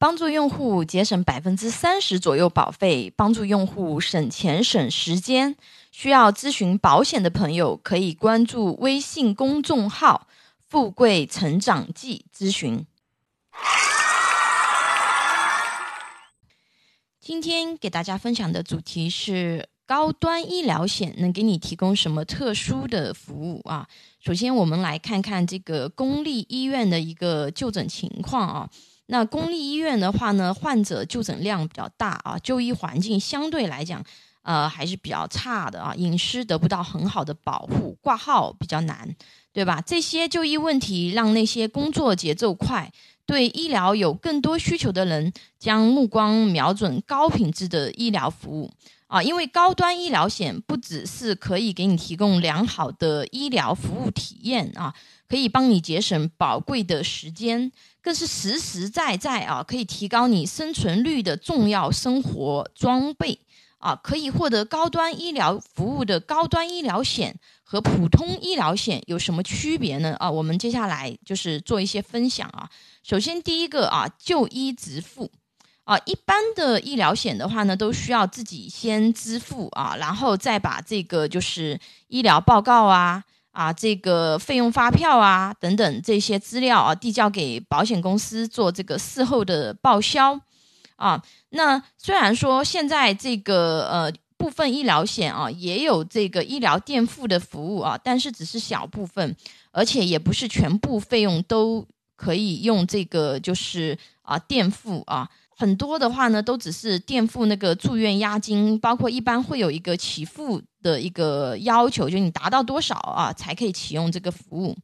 帮助用户节省百分之三十左右保费，帮助用户省钱省时间。需要咨询保险的朋友，可以关注微信公众号“富贵成长记”咨询。今天给大家分享的主题是高端医疗险能给你提供什么特殊的服务啊？首先，我们来看看这个公立医院的一个就诊情况啊。那公立医院的话呢，患者就诊量比较大啊，就医环境相对来讲，呃，还是比较差的啊，隐私得不到很好的保护，挂号比较难，对吧？这些就医问题让那些工作节奏快、对医疗有更多需求的人，将目光瞄准高品质的医疗服务啊，因为高端医疗险不只是可以给你提供良好的医疗服务体验啊，可以帮你节省宝贵的时间。更是实实在在啊，可以提高你生存率的重要生活装备啊！可以获得高端医疗服务的高端医疗险和普通医疗险有什么区别呢？啊，我们接下来就是做一些分享啊。首先，第一个啊，就医直付啊，一般的医疗险的话呢，都需要自己先支付啊，然后再把这个就是医疗报告啊。啊，这个费用发票啊，等等这些资料啊，递交给保险公司做这个事后的报销啊。那虽然说现在这个呃部分医疗险啊也有这个医疗垫付的服务啊，但是只是小部分，而且也不是全部费用都可以用这个就是啊垫付啊。很多的话呢，都只是垫付那个住院押金，包括一般会有一个起付的一个要求，就你达到多少啊，才可以启用这个服务。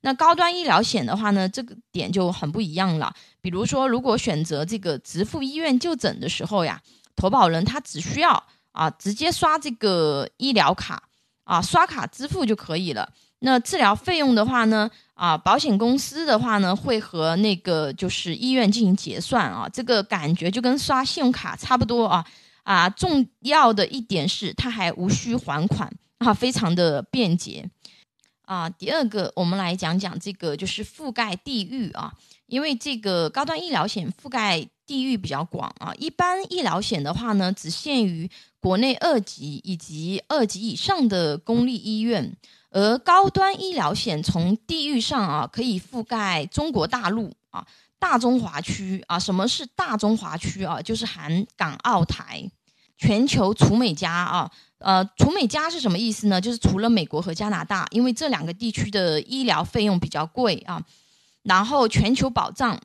那高端医疗险的话呢，这个点就很不一样了。比如说，如果选择这个直付医院就诊的时候呀，投保人他只需要啊直接刷这个医疗卡啊，刷卡支付就可以了。那治疗费用的话呢？啊，保险公司的话呢，会和那个就是医院进行结算啊，这个感觉就跟刷信用卡差不多啊。啊，重要的一点是，它还无需还款啊，非常的便捷啊。第二个，我们来讲讲这个就是覆盖地域啊，因为这个高端医疗险覆盖地域比较广啊。一般医疗险的话呢，只限于国内二级以及二级以上的公立医院。而高端医疗险从地域上啊，可以覆盖中国大陆啊、大中华区啊。什么是大中华区啊？就是含港澳台、全球除美加啊。呃，除美加是什么意思呢？就是除了美国和加拿大，因为这两个地区的医疗费用比较贵啊。然后全球保障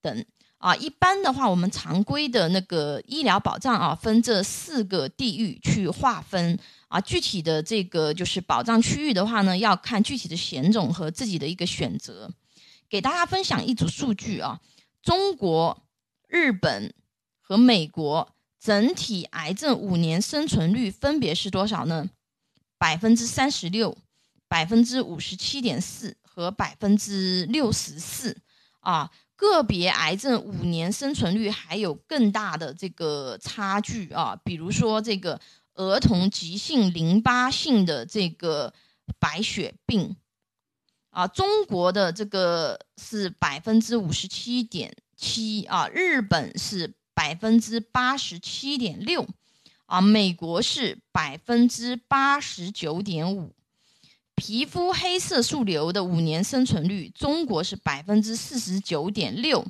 等啊，一般的话，我们常规的那个医疗保障啊，分这四个地域去划分。啊，具体的这个就是保障区域的话呢，要看具体的险种和自己的一个选择。给大家分享一组数据啊，中国、日本和美国整体癌症五年生存率分别是多少呢？百分之三十六、百分之五十七点四和百分之六十四啊。个别癌症五年生存率还有更大的这个差距啊，比如说这个。儿童急性淋巴性的这个白血病啊，中国的这个是百分之五十七点七啊，日本是百分之八十七点六啊，美国是百分之八十九点五。皮肤黑色素瘤的五年生存率，中国是百分之四十九点六，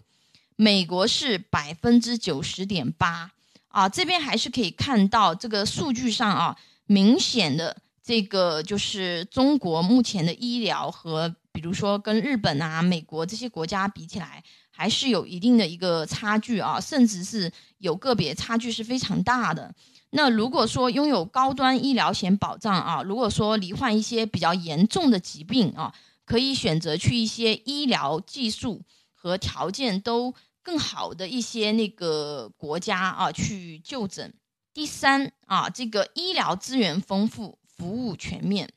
美国是百分之九十点八。啊，这边还是可以看到这个数据上啊，明显的这个就是中国目前的医疗和，比如说跟日本啊、美国这些国家比起来，还是有一定的一个差距啊，甚至是有个别差距是非常大的。那如果说拥有高端医疗险保障啊，如果说罹患一些比较严重的疾病啊，可以选择去一些医疗技术和条件都。更好的一些那个国家啊，去就诊。第三啊，这个医疗资源丰富，服务全面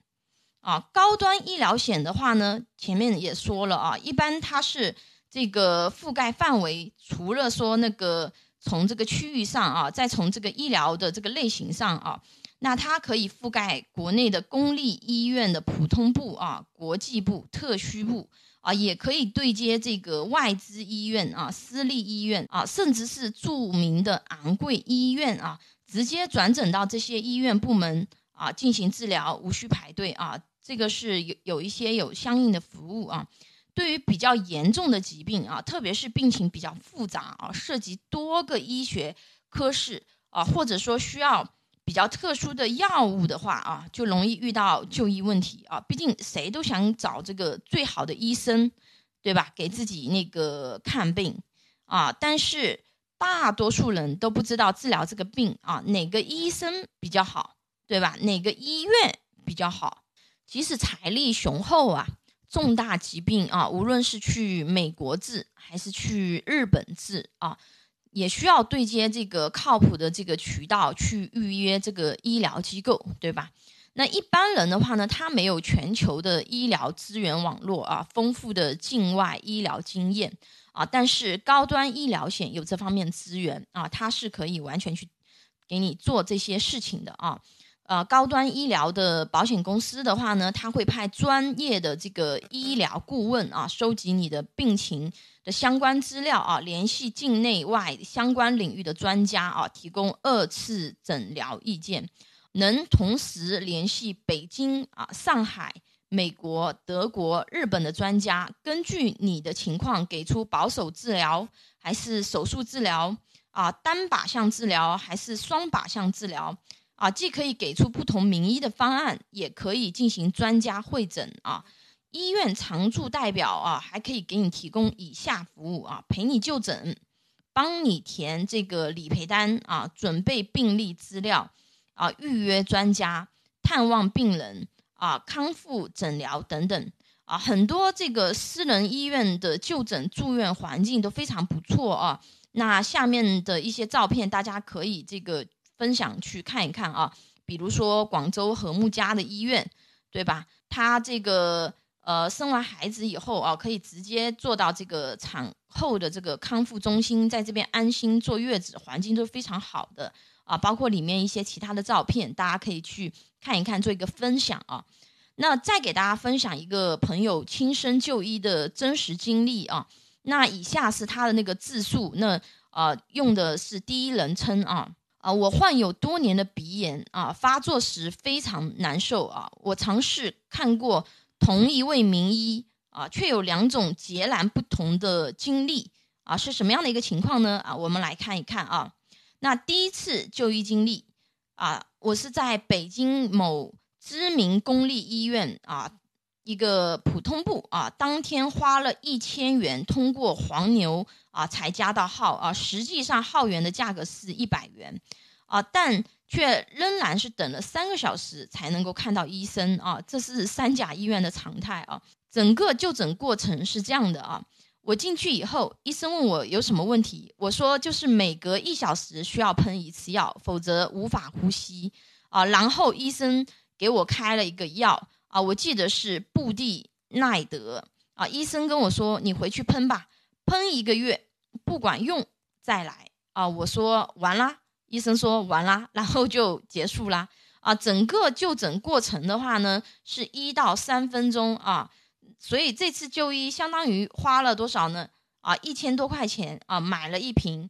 啊。高端医疗险的话呢，前面也说了啊，一般它是这个覆盖范围，除了说那个从这个区域上啊，再从这个医疗的这个类型上啊，那它可以覆盖国内的公立医院的普通部啊、国际部、特需部。啊，也可以对接这个外资医院啊、私立医院啊，甚至是著名的昂贵医院啊，直接转诊到这些医院部门啊进行治疗，无需排队啊。这个是有有一些有相应的服务啊。对于比较严重的疾病啊，特别是病情比较复杂啊，涉及多个医学科室啊，或者说需要比较特殊的药物的话啊，就容易遇到就医问题啊。毕竟谁都想找这个最好的医生，对吧？给自己那个看病啊，但是大多数人都不知道治疗这个病啊，哪个医生比较好，对吧？哪个医院比较好？即使财力雄厚啊。重大疾病啊，无论是去美国治还是去日本治啊，也需要对接这个靠谱的这个渠道去预约这个医疗机构，对吧？那一般人的话呢，他没有全球的医疗资源网络啊，丰富的境外医疗经验啊，但是高端医疗险有这方面资源啊，它是可以完全去给你做这些事情的啊。呃，高端医疗的保险公司的话呢，他会派专业的这个医疗顾问啊，收集你的病情的相关资料啊，联系境内外相关领域的专家啊，提供二次诊疗意见，能同时联系北京啊、上海、美国、德国、日本的专家，根据你的情况给出保守治疗还是手术治疗啊，单靶向治疗还是双靶向治疗。啊，既可以给出不同名医的方案，也可以进行专家会诊啊。医院常驻代表啊，还可以给你提供以下服务啊：陪你就诊，帮你填这个理赔单啊，准备病历资料啊，预约专家，探望病人啊，康复诊疗等等啊。很多这个私人医院的就诊住院环境都非常不错啊。那下面的一些照片，大家可以这个。分享去看一看啊，比如说广州和睦家的医院，对吧？他这个呃生完孩子以后啊，可以直接做到这个产后的这个康复中心，在这边安心坐月子，环境都非常好的啊。包括里面一些其他的照片，大家可以去看一看，做一个分享啊。那再给大家分享一个朋友亲身就医的真实经历啊。那以下是他的那个自述，那呃用的是第一人称啊。啊，我患有多年的鼻炎啊，发作时非常难受啊。我尝试看过同一位名医啊，却有两种截然不同的经历啊，是什么样的一个情况呢？啊，我们来看一看啊。那第一次就医经历啊，我是在北京某知名公立医院啊。一个普通部啊，当天花了一千元通过黄牛啊才加到号啊，实际上号源的价格是一百元啊，但却仍然是等了三个小时才能够看到医生啊，这是三甲医院的常态啊。整个就诊过程是这样的啊，我进去以后，医生问我有什么问题，我说就是每隔一小时需要喷一次药，否则无法呼吸啊。然后医生给我开了一个药。啊，我记得是布地奈德啊，医生跟我说你回去喷吧，喷一个月不管用再来啊。我说完啦，医生说完啦，然后就结束啦。啊。整个就诊过程的话呢，是一到三分钟啊，所以这次就医相当于花了多少呢？啊，一千多块钱啊，买了一瓶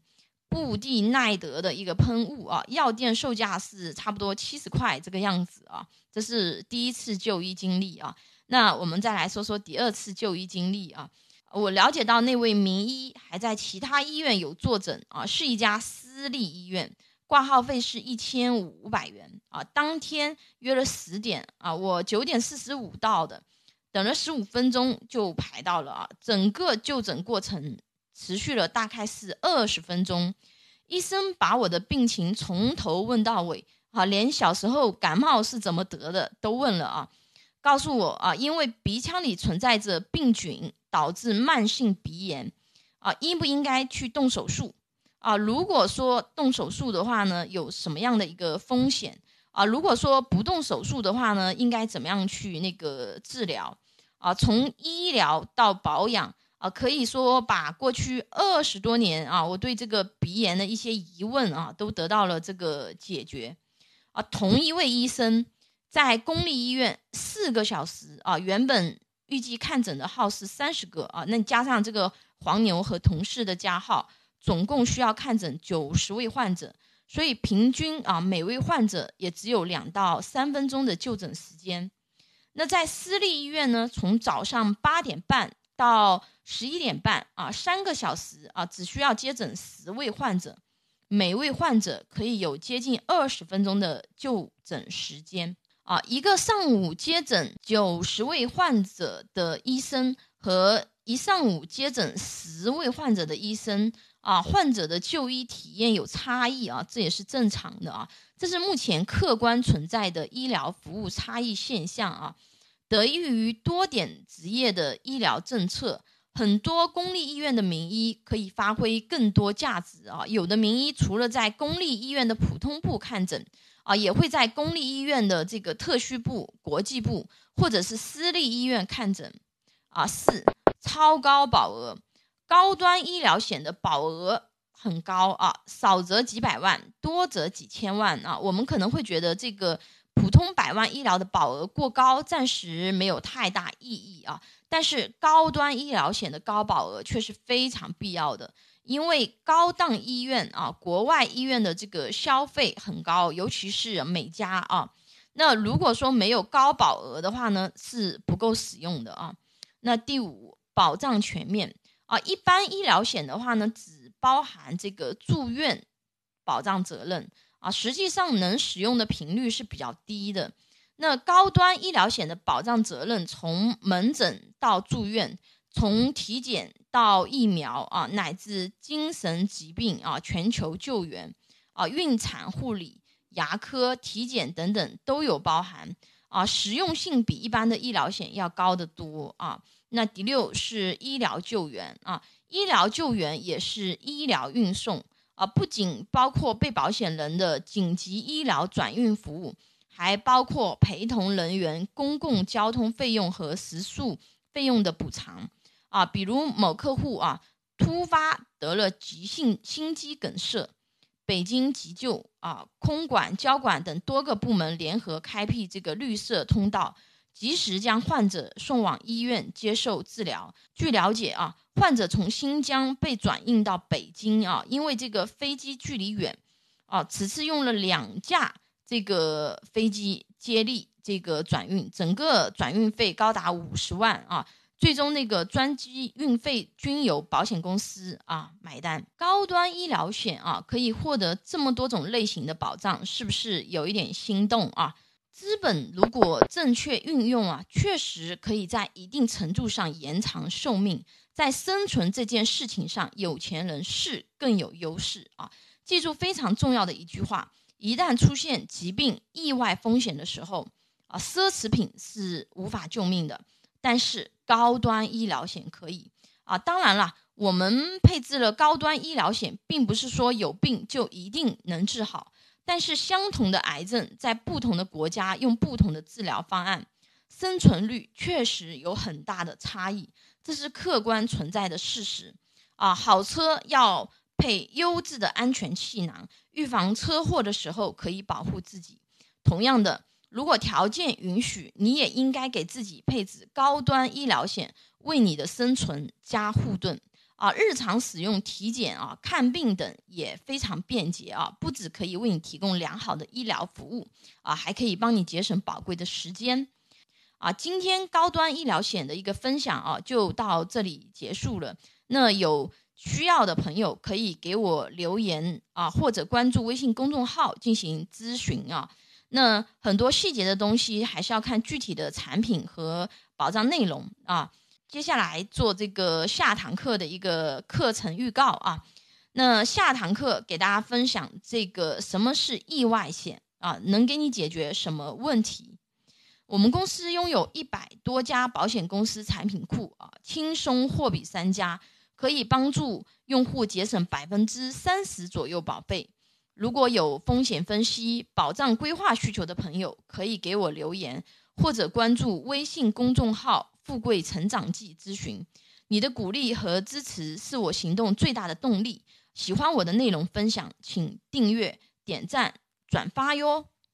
布地奈德的一个喷雾啊，药店售价是差不多七十块这个样子啊。这是第一次就医经历啊，那我们再来说说第二次就医经历啊。我了解到那位名医还在其他医院有坐诊啊，是一家私立医院，挂号费是一千五百元啊。当天约了十点啊，我九点四十五到的，等了十五分钟就排到了啊。整个就诊过程持续了大概是二十分钟，医生把我的病情从头问到尾。啊，连小时候感冒是怎么得的都问了啊，告诉我啊，因为鼻腔里存在着病菌，导致慢性鼻炎，啊，应不应该去动手术？啊，如果说动手术的话呢，有什么样的一个风险？啊，如果说不动手术的话呢，应该怎么样去那个治疗？啊，从医疗到保养啊，可以说把过去二十多年啊，我对这个鼻炎的一些疑问啊，都得到了这个解决。啊，同一位医生在公立医院四个小时啊，原本预计看诊的号是三十个啊，那加上这个黄牛和同事的加号，总共需要看诊九十位患者，所以平均啊每位患者也只有两到三分钟的就诊时间。那在私立医院呢，从早上八点半到十一点半啊，三个小时啊，只需要接诊十位患者，每位患者可以有接近二十分钟的就诊时间啊。一个上午接诊九十位患者的医生和一上午接诊十位患者的医生啊，患者的就医体验有差异啊，这也是正常的啊，这是目前客观存在的医疗服务差异现象啊。得益于多点执业的医疗政策，很多公立医院的名医可以发挥更多价值啊。有的名医除了在公立医院的普通部看诊啊，也会在公立医院的这个特需部、国际部或者是私立医院看诊啊。四超高保额，高端医疗险的保额很高啊，少则几百万，多则几千万啊。我们可能会觉得这个。普通百万医疗的保额过高，暂时没有太大意义啊。但是高端医疗险的高保额却是非常必要的，因为高档医院啊，国外医院的这个消费很高，尤其是美加啊。那如果说没有高保额的话呢，是不够使用的啊。那第五，保障全面啊，一般医疗险的话呢，只包含这个住院保障责任。啊，实际上能使用的频率是比较低的。那高端医疗险的保障责任，从门诊到住院，从体检到疫苗啊，乃至精神疾病啊，全球救援啊，孕产护理、牙科体检等等都有包含啊，实用性比一般的医疗险要高得多啊。那第六是医疗救援啊，医疗救援也是医疗运送。啊，不仅包括被保险人的紧急医疗转运服务，还包括陪同人员公共交通费用和食宿费用的补偿。啊，比如某客户啊突发得了急性心肌梗塞，北京急救啊空管、交管等多个部门联合开辟这个绿色通道。及时将患者送往医院接受治疗。据了解啊，患者从新疆被转运到北京啊，因为这个飞机距离远啊，此次用了两架这个飞机接力这个转运，整个转运费高达五十万啊。最终那个专机运费均由保险公司啊买单。高端医疗险啊，可以获得这么多种类型的保障，是不是有一点心动啊？资本如果正确运用啊，确实可以在一定程度上延长寿命。在生存这件事情上，有钱人是更有优势啊！记住非常重要的一句话：一旦出现疾病、意外风险的时候啊，奢侈品是无法救命的，但是高端医疗险可以啊。当然了，我们配置了高端医疗险，并不是说有病就一定能治好。但是相同的癌症，在不同的国家用不同的治疗方案，生存率确实有很大的差异，这是客观存在的事实。啊，好车要配优质的安全气囊，预防车祸的时候可以保护自己。同样的，如果条件允许，你也应该给自己配置高端医疗险，为你的生存加护盾。啊，日常使用体检啊、看病等也非常便捷啊，不止可以为你提供良好的医疗服务啊，还可以帮你节省宝贵的时间啊。今天高端医疗险的一个分享啊，就到这里结束了。那有需要的朋友可以给我留言啊，或者关注微信公众号进行咨询啊。那很多细节的东西还是要看具体的产品和保障内容啊。接下来做这个下堂课的一个课程预告啊，那下堂课给大家分享这个什么是意外险啊，能给你解决什么问题？我们公司拥有一百多家保险公司产品库啊，轻松货比三家，可以帮助用户节省百分之三十左右保费。如果有风险分析、保障规划需求的朋友，可以给我留言或者关注微信公众号。富贵成长记咨询，你的鼓励和支持是我行动最大的动力。喜欢我的内容分享，请订阅、点赞、转发哟。